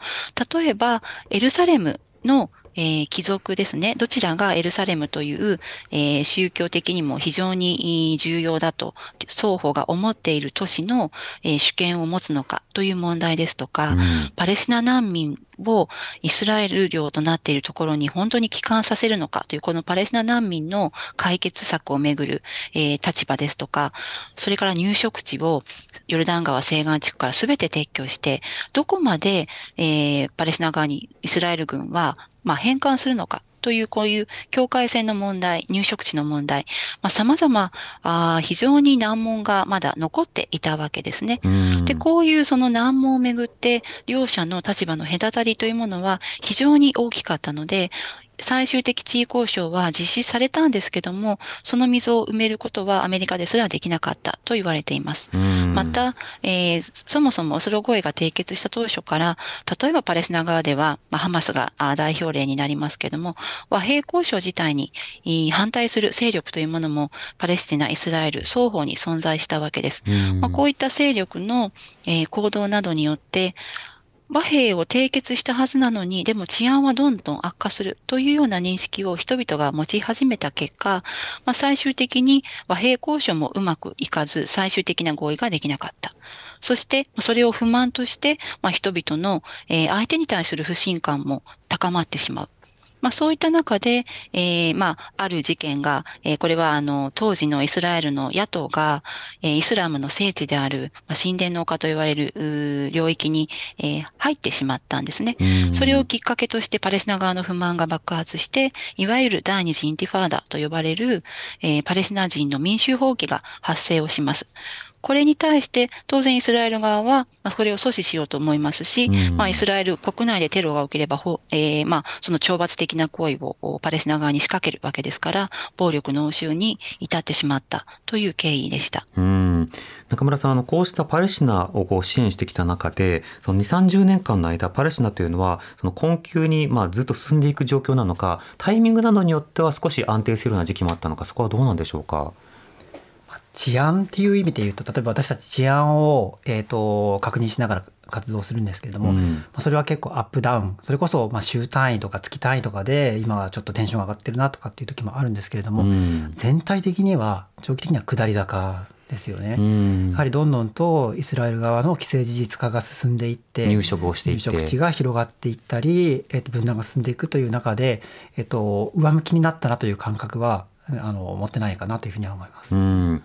例えば、エルサレムのえー、貴族ですね。どちらがエルサレムという、えー、宗教的にも非常に重要だと双方が思っている都市の、えー、主権を持つのかという問題ですとか、うん、パレスチナ難民をイスラエル領となっているところに本当に帰還させるのかというこのパレスチナ難民の解決策をめぐる、えー、立場ですとか、それから入植地をヨルダン川西岸地区から全て撤去して、どこまで、えー、パレスチナ側にイスラエル軍はまあ、返還するのかというこういう境界線の問題、入植地の問題、まあ、様々あ非常に難問がまだ残っていたわけですね。で、こういうその難問をめぐって両者の立場の隔たりというものは非常に大きかったので、最終的地位交渉は実施されたんですけども、その溝を埋めることはアメリカですらできなかったと言われています。また、えー、そもそもオスロ合意が締結した当初から、例えばパレスチナ側では、まあ、ハマスが代表例になりますけども、和平交渉自体に反対する勢力というものも、パレスチナ、イスラエル双方に存在したわけです。まあ、こういった勢力の、えー、行動などによって、和平を締結したはずなのに、でも治安はどんどん悪化するというような認識を人々が持ち始めた結果、まあ、最終的に和平交渉もうまくいかず、最終的な合意ができなかった。そして、それを不満として、まあ、人々の、えー、相手に対する不信感も高まってしまう。まあ、そういった中で、えー、まあ、ある事件が、えー、これはあの、当時のイスラエルの野党が、えー、イスラムの聖地である、まあ、神殿の丘と言われる領域に、えー、入ってしまったんですね。それをきっかけとしてパレスチナ側の不満が爆発して、いわゆる第二次インティファーダと呼ばれる、えー、パレスチナ人の民衆放棄が発生をします。これに対して当然イスラエル側は、まあ、それを阻止しようと思いますし、うん、まあ、イスラエル国内でテロが起きれば、えー、まあ、その懲罰的な行為をパレスチナ側に仕掛けるわけですから、暴力の応酬に至ってしまったという経緯でした。うん中村さん、あの、こうしたパレスチナをこう支援してきた中で、その2、30年間の間、パレスチナというのは、その困窮に、まあ、ずっと進んでいく状況なのか、タイミングなどによっては少し安定するような時期もあったのか、そこはどうなんでしょうか？治安っていう意味で言うと例えば私たち治安を、えーと、確認しながら活動するんですけれども、うん、まあ、それは結構アップダウンそれこそまあ週単位とか月単位とかで今はちょっとテンション上がってるなとかっていう時もあるんですけれども、うん、全体的には長期的には下り坂ですよね、うん、やはりどんどんとイスラエル側の既成事実化が進んでいって入植をしていって。入植地が広がっていったり、えー、と分断が進んでいくという中で、えー、と上向きになったなという感覚はあの持ってないかなというふうには思います。うん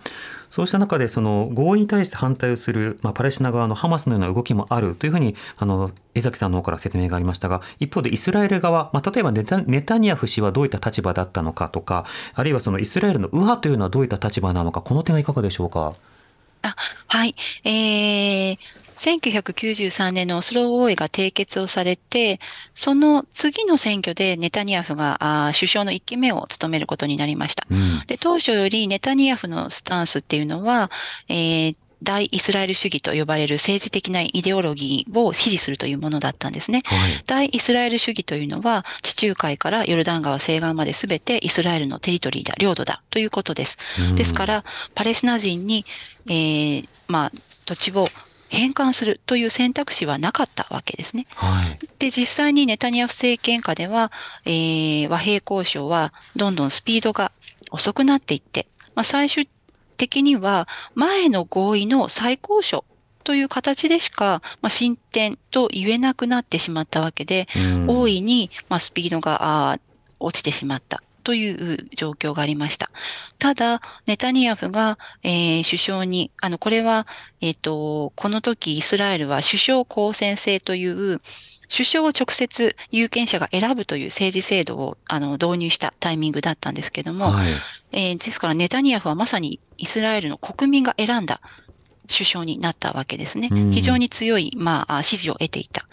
そうした中でその合意に対して反対をする、まあ、パレスチナ側のハマスのような動きもあるというふうにあの江崎さんの方から説明がありましたが一方でイスラエル側、まあ、例えばネタネタニヤフ氏はどういった立場だったのかとかあるいはそのイスラエルの右派というのはどういった立場なのかこの点はいかがでしょうか？あはい、えー、1993年のオスロ合意が締結をされて、その次の選挙でネタニヤフが首相の1期目を務めることになりました。うん、で当初よりネタニヤフのスタンスっていうのは、えー大イスラエル主義と呼ばれる政治的なイデオロギーを支持するというものだったんですね。はい、大イスラエル主義というのは地中海からヨルダン川西岸まで全てイスラエルのテリトリーだ、領土だということです。ですから、パレスチナ人に、えー、まあ、土地を返還するという選択肢はなかったわけですね。はい、で、実際にネタニヤフ政権下では、えー、和平交渉はどんどんスピードが遅くなっていって、まあ、最終的には前の合意の再交渉という形でしか、まあ、進展と言えなくなってしまったわけで、大いに、まあ、スピードが落ちてしまった。という状況がありました。ただ、ネタニヤフが、えー、首相に、あの、これは、えっ、ー、と、この時イスラエルは首相公選制という、首相を直接有権者が選ぶという政治制度をあの導入したタイミングだったんですけども、はい、えー、ですからネタニヤフはまさにイスラエルの国民が選んだ首相になったわけですね。非常に強い、まあ、支持を得ていた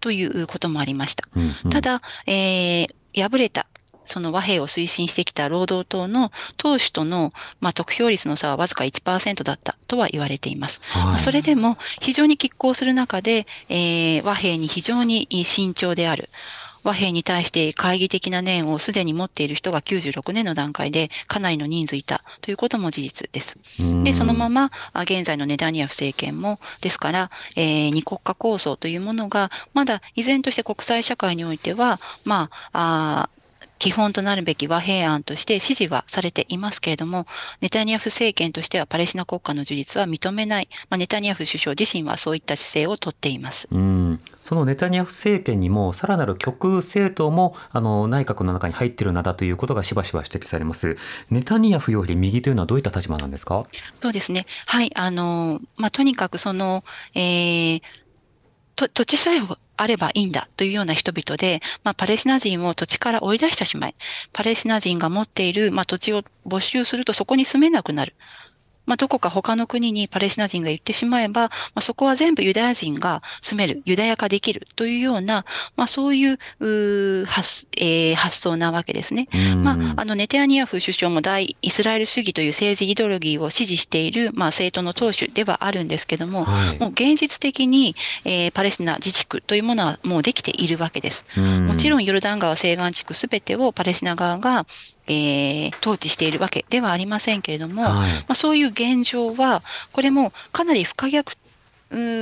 ということもありました。うんうん、ただ、えー、敗れたその和平を推進してきた労働党の党首との、まあ、得票率の差はわずか1%だったとは言われています。はい、それでも非常に拮抗する中で、えー、和平に非常に慎重である。和平に対して懐疑的な念をすでに持っている人が96年の段階でかなりの人数いたということも事実です。で、そのまま現在のネダニヤフ政権も、ですから、えー、二国家構想というものが、まだ依然として国際社会においては、まあ、あ基本となるべき和平案として支持はされていますけれども、ネタニヤフ政権としてはパレスチナ国家の樹立は認めない、まあ、ネタニヤフ首相自身はそういった姿勢をとっています。うんそのネタニヤフ政権にもさらなる極右政党もあの内閣の中に入っているなだということがしばしば指摘されます。ネタニヤフより右というのはどういった立場なんですか？そうですね。はい。あの、まあ、とにかくその、えー、と土地さえあればいいんだというような人々で、まあ、パレスチナ人を土地から追い出してしまい、パレスチナ人が持っている、まあ、土地を没収するとそこに住めなくなる。まあ、どこか他の国にパレスチナ人が言ってしまえば、まあ、そこは全部ユダヤ人が住める、ユダヤ化できるというような、まあ、そういうう発,、えー、発想なわけですね。まあ、あのネテアニヤフ首相も大イスラエル主義という政治イデオロギーを支持している、まあ、政党の党首ではあるんですけども、はい、もう現実的に、えー、パレスチナ自治区というものはもうできているわけです。もちろんヨルダン川西岸地区すべてをパレスチナ側が、えー、統治しているわけではありませんけれども、はい、まあ、そういう現状は、これもかなり不可逆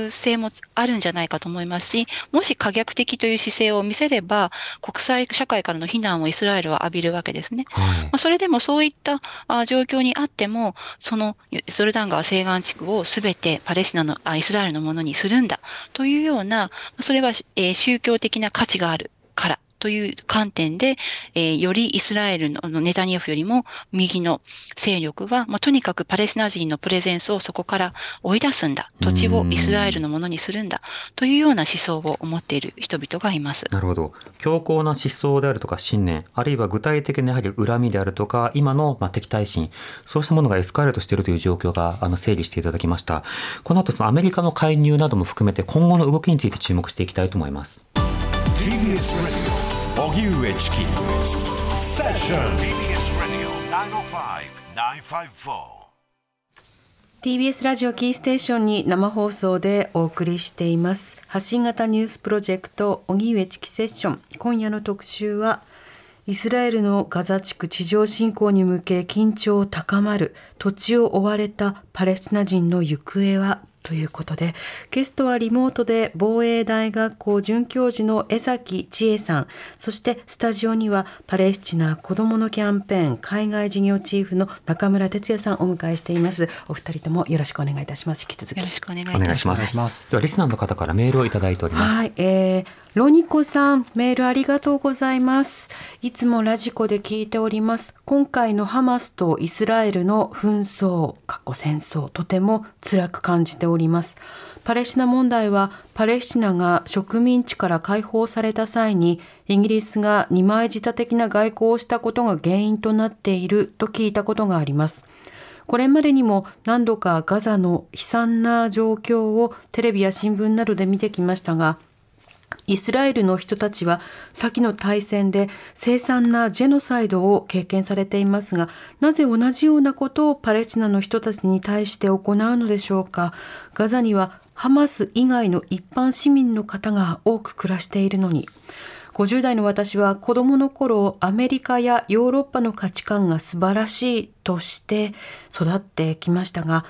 性もあるんじゃないかと思いますし、もし可逆的という姿勢を見せれば、国際社会からの非難をイスラエルは浴びるわけですね。はい、まあ、それでもそういった状況にあっても、そのソルダン川西岸地区をすべてパレスチナのあイスラエルのものにするんだというような、それは、えー、宗教的な価値があるからという観点で、えー、よりイスラエルのネタニヤフよりも右の勢力は、まあ、とにかくパレスチナ人のプレゼンスをそこから追い出すんだ。土地をイスラエルのものにするんだ。というような思想を思っている人々がいます。なるほど。強硬な思想であるとか信念、あるいは具体的なやはり恨みであるとか、今のまあ敵対心、そうしたものがエスカレートしているという状況があの整理していただきました。この後そのアメリカの介入なども含めて今後の動きについて注目していきたいと思います。荻上チキセッション TBS ラジオ905-954 TBS ラジオキーステーションに生放送でお送りしています。発信型ニュースプロジェクト荻上チキセッション今夜の特集はイスラエルのガザ地区地上侵攻に向け緊張高まる土地を追われたパレスチナ人の行方はということでゲストはリモートで防衛大学校准教授の江崎千恵さん。そしてスタジオにはパレスチナ子どものキャンペーン海外事業チーフの中村哲也さんをお迎えしています。お二人ともよろしくお願いいたします。引き続き。よろしくお願いします。ではリスナーの方からメールをいただいております。はい、えー、ロニコさんメールありがとうございます。いつもラジコで聞いております。今回のハマスとイスラエルの紛争過去戦争とても辛く感じております。パレスチナ問題はパレスチナが植民地から解放された際にイギリスが二枚舌的な外交をしたことが原因となっていると聞いたことがあります。これまでにも何度かガザの悲惨な状況をテレビや新聞などで見てきましたがイスラエルの人たちは先の大戦で凄惨なジェノサイドを経験されていますがなぜ同じようなことをパレスチナの人たちに対して行うのでしょうか。ガザにはハマス以外の一般市民の方が多く暮らしているのに。50代の私は子供の頃アメリカやヨーロッパの価値観が素晴らしいとして育ってきましたが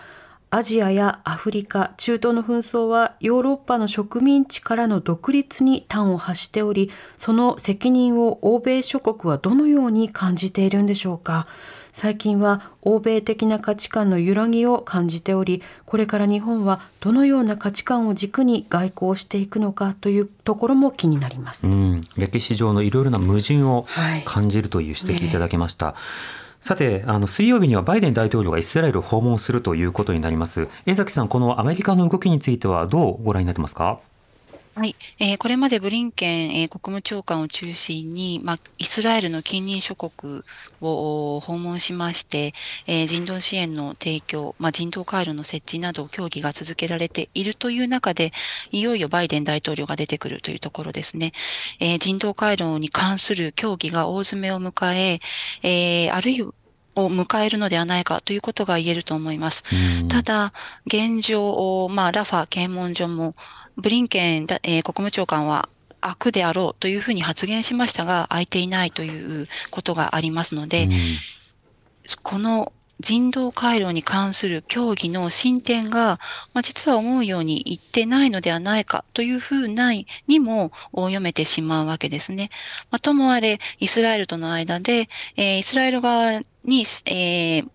アジアやアフリカ、中東の紛争はヨーロッパの植民地からの独立に端を発しており、その責任を欧米諸国はどのように感じているんでしょうか？最近は欧米的な価値観の揺らぎを感じており、これから日本はどのような価値観を軸に外交していくのかというところも気になります。歴史上のいろいろな矛盾を感じるという指摘いただきました。はいさて、あの水曜日にはバイデン大統領がイスラエルを訪問するということになります。江崎さん、このアメリカの動きについてはどうご覧になってますか？はい、えー、これまでブリンケン、えー、国務長官を中心に、まあ、イスラエルの近隣諸国を訪問しまして、えー、人道支援の提供、まあ、人道回廊の設置など協議が続けられているという中で、いよいよバイデン大統領が出てくるというところですね。えー、人道回廊に関する協議が大詰めを迎え、えー、あるいはを迎えるのではないかということが言えると思います。ただ、現状、まあ、ラファ検問所も、ブリンケン、えー、国務長官は悪であろうというふうに発言しましたが、空いていないということがありますので、この人道回廊に関する協議の進展が、まあ、実は思うようにいってないのではないかというふうなにも読めてしまうわけですね。まあ、ともあれ、イスラエルとの間で、えー、イスラエル側に、えー、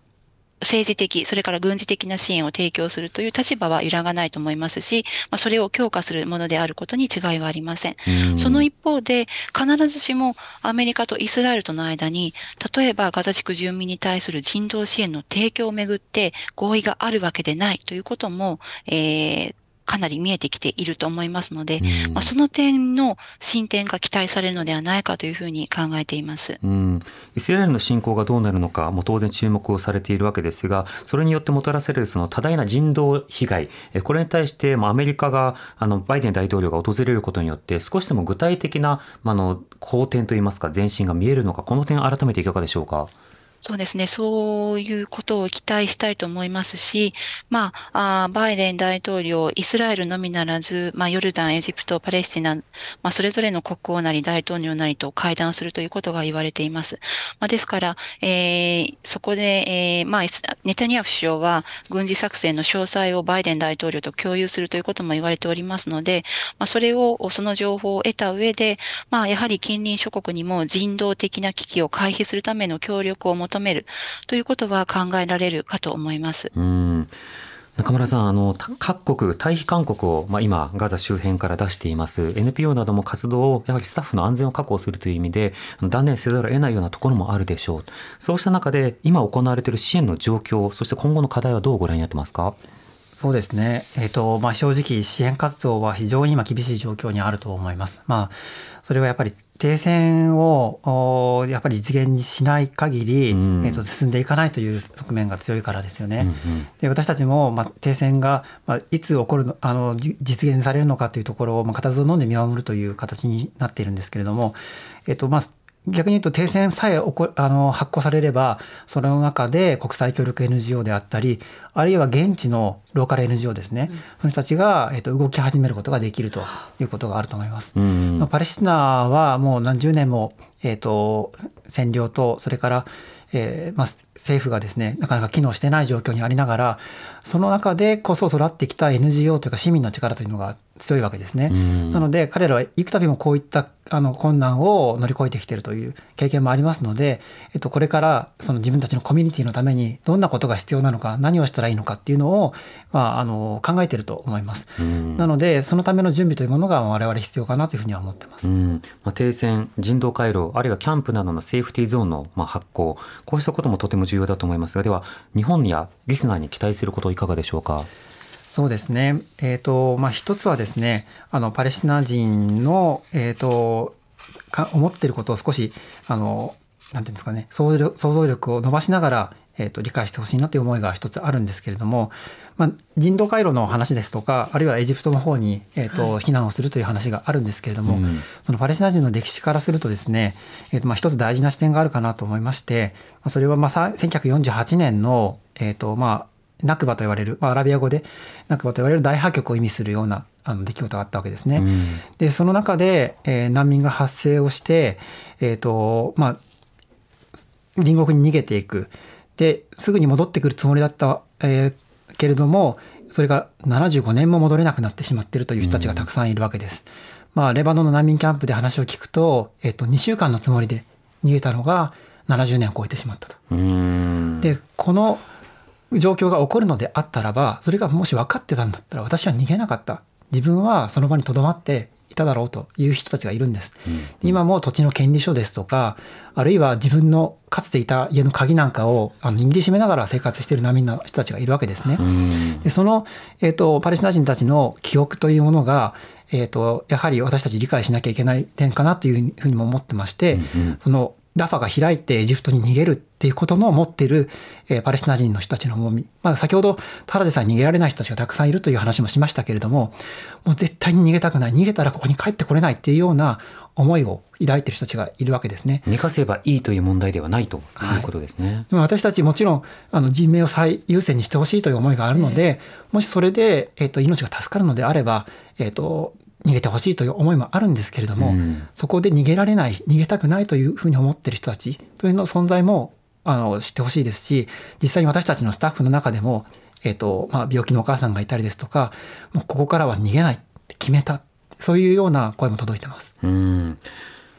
政治的、それから軍事的な支援を提供するという立場は揺らがないと思いますし、まあ、それを強化するものであることに違いはありません。その一方で、必ずしもアメリカとイスラエルとの間に、例えばガザ地区住民に対する人道支援の提供をめぐって合意があるわけでないということも、えーかなり見えてきていると思いますので、うん、まあ、その点の進展が期待されるのではないかというふうに考えています、うん、イスラエルの侵攻がどうなるのかも当然注目をされているわけですがそれによってもたらされるその多大な人道被害これに対してアメリカがあのバイデン大統領が訪れることによって少しでも具体的な、まあの好転といいますか前進が見えるのかこの点改めていかがでしょうか？そうですね。そういうことを期待したいと思いますし、まあ、あバイデン大統領、イスラエルのみならず、まあ、ヨルダン、エジプト、パレスチナ、まあ、それぞれの国王なり大統領なりと会談するということが言われています。まあ、ですから、えー、そこで、えー、まあ、ネタニヤフ首相は軍事作戦の詳細をバイデン大統領と共有するということも言われておりますので、まあ、それを、その情報を得た上で、まあ、やはり近隣諸国にも人道的な危機を回避するための協力を求求めるということは考えられるかと思います。うん中村さん、あの、各国、退避勧告を、まあ、今、ガザ周辺から出しています。NPO なども活動を、やはりスタッフの安全を確保するという意味で、断念せざるを得ないようなところもあるでしょう。そうした中で、今行われている支援の状況、そして今後の課題はどうご覧になってますか？そうですね。えっ、ー、と、まあ、正直、支援活動は非常に今厳しい状況にあると思います。まあ、それはやっぱり停戦をやっぱり実現しない限り、うん、えー、と進んでいかないという側面が強いからですよね。うんうん、で私たちも、まあ、停戦が、まあ、いつ起こるのあの実現されるのかというところを、まあ、固唾を飲んで見守るという形になっているんですけれども、えーとまあ、逆に言うと停戦さえあの発行されればその中で国際協力 NGO であったりあるいは現地のローカル NGO ですね、うん、その人たちが、えー、と動き始めることができるということがあると思います。うん、パレスチナはもう何十年も、えーと占領とそれからえーまあ、政府がですねなかなか機能してない状況にありながらその中でこそ育ってきた NGO というか市民の力というのが強いわけですね。なので彼らは幾度もこういったあの困難を乗り越えてきているという経験もありますので、えっと、これからその自分たちのコミュニティのためにどんなことが必要なのか何をしたらいいのかっていうのを、まあ、あの考えていると思います。なのでそのための準備というものが我々必要かなというふうには思ってます。まあ、停戦人道回廊あるいはキャンプなどのセーフティーゾーンのまあ発行こうしたこともとても重要だと思いますがでは日本やリスナーに期待することいかがでしょうか？そうですね。えっ、ー、と、まあ、一つはですね、あの、パレスチナ人の、えっ、ー、と、か思っていることを少し、あの、なんていうんですかね、想像力を伸ばしながら、えっ、ー、と、理解してほしいなという思いが一つあるんですけれども、まあ、人道回廊の話ですとか、あるいはエジプトの方に、えっ、と、はい、避難をするという話があるんですけれども、うん、そのパレスチナ人の歴史からするとですね、えっ、と、まあ、一つ大事な視点があるかなと思いまして、それは、まあ、1948年の、えっ、と、まあ、ナクバと言われる、まあ、アラビア語でナクバと言われる大破局を意味するようなあの出来事があったわけですね。うん、でその中で、えー、難民が発生をして、えーとまあ、隣国に逃げていくですぐに戻ってくるつもりだった、えー、けれどもそれが75年も戻れなくなってしまっているという人たちがたくさんいるわけです。うん、まあ、レバノンの難民キャンプで話を聞くと、えー、と2週間のつもりで逃げたのが70年を超えてしまったと。でこの状況が起こるのであったらばそれがもし分かってたんだったら私は逃げなかった。自分はその場にとどまっていただろうという人たちがいるんです、うん、今も土地の権利書ですとかあるいは自分のかつていた家の鍵なんかをあの握りしめながら生活している難民の人たちがいるわけですね。うん、でその、えーと、パレスチナ人たちの記憶というものが、えーと、やはり私たち理解しなきゃいけない点かなというふうにも思ってまして、そのラファが開いてエジプトに逃げるっていうことの持っている、えー、パレスチナ人の人たちの重み。まあ、先ほど、ただでさえ逃げられない人たちがたくさんいるという話もしましたけれども、もう絶対に逃げたくない。逃げたらここに帰ってこれないっていうような思いを抱いている人たちがいるわけですね。寝かせばいいという問題ではないということですね。はい、でも私たちもちろん、あの、人命を最優先にしてほしいという思いがあるので、もしそれで、えっ、ー、と、命が助かるのであれば、えっ、ー、と、逃げてほしいという思いもあるんですけれども、うん、そこで逃げられない逃げたくないというふうに思ってる人たちというの存在もあの知ってほしいですし実際に私たちのスタッフの中でも、えーとまあ、病気のお母さんがいたりですとかもうここからは逃げないって決めたそういうような声も届いてます。うん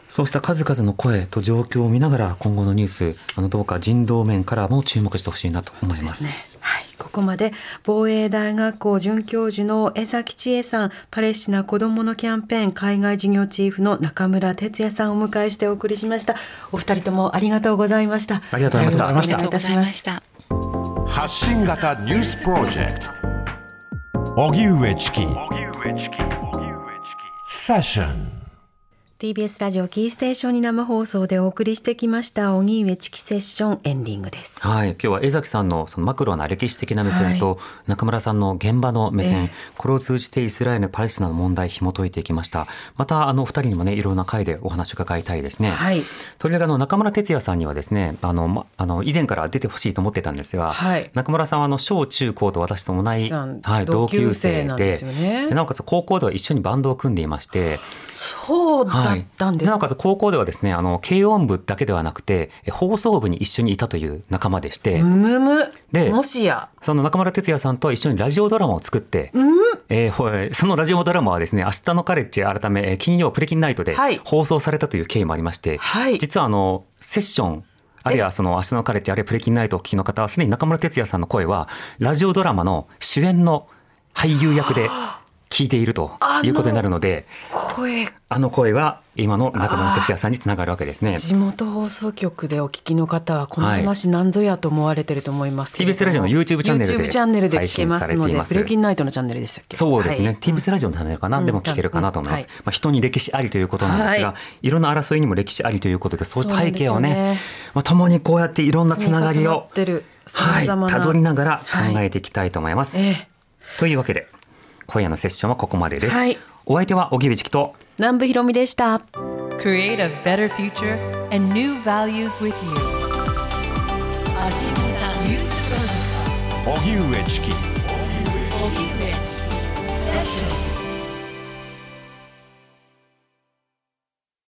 そうした数々の声と状況を見ながら今後のニュースあのどうか人道面からも注目してほしいなと思います。はい、ここまで防衛大学校准教授の江崎千恵さん、パレスチナ子どものキャンペーン海外事業チーフの中村哲也さんをお迎えしてお送りしました。お二人ともありがとうございました。ありがとうございました。お願いいたします。発信型ニュースプロジェクト。荻上チキセッション TBS ラジオキーステーションに生放送でお送りしてきました荻上チキセッションエンディングです。はい、今日は江崎さんのそのマクロな歴史的な目線と中村さんの現場の目線、ええこれを通じてイスラエルパレスチナの問題紐解いていきました。またあのお二人にもねいろんな回でお話を伺いたいですね。はい。とりわけあの中村哲也さんにはですねあの、ま、あの以前から出てほしいと思ってたんですが、はい中村さんはあの小中高と私と同じ、はい、同級生生なんでねでなおかつ高校では一緒にバンドを組んでいまして、そうだったんですか。なおかつ高校ではですねあの軽音部だけではなくてえ放送部に一緒にいたという仲間でして、むむむ。でもしや。その中村哲也さんと一緒にラジオドラマを作って、えーほえーそのラジオドラマはですね、明日のカレッジ改め、えー金曜プレキンナイトではい放送されたという経緯もありまして、はい実はあの、セッション、あるいはその明日のカレッジ、あるいはプレキンナイトをお聞きの方は、すでに中村哲也さんの声は、ラジオドラマの主演の俳優役で聞いているということになるので、声。あの声は今の中村哲也さんにつながるわけですね。地元放送局でお聞きの方はこの話何ぞやと思われてると思いますけれども。TBS ラジオの YouTube チャンネルで YouTube チャンネルで聞けますので配信されています。プレキンナイトのチャンネルでしたっけ？そうですね、はい。TBS ラジオのチャンネルかな、うん。でも聞けるかなと思います、うんまあ、人に歴史ありということなんですが、、はい。ろんな争いにも歴史ありということでそうした背景をねね。まあ、共にこうやっていろんなつながりをはい。たどりながらはい。考えていきたいと思います、ええ。というわけで今夜のセッションはここまでです、はい。お相手は荻上チキと南部ひろみでした。Create a better future and new values with you. 荻上チキ荻上チキセッション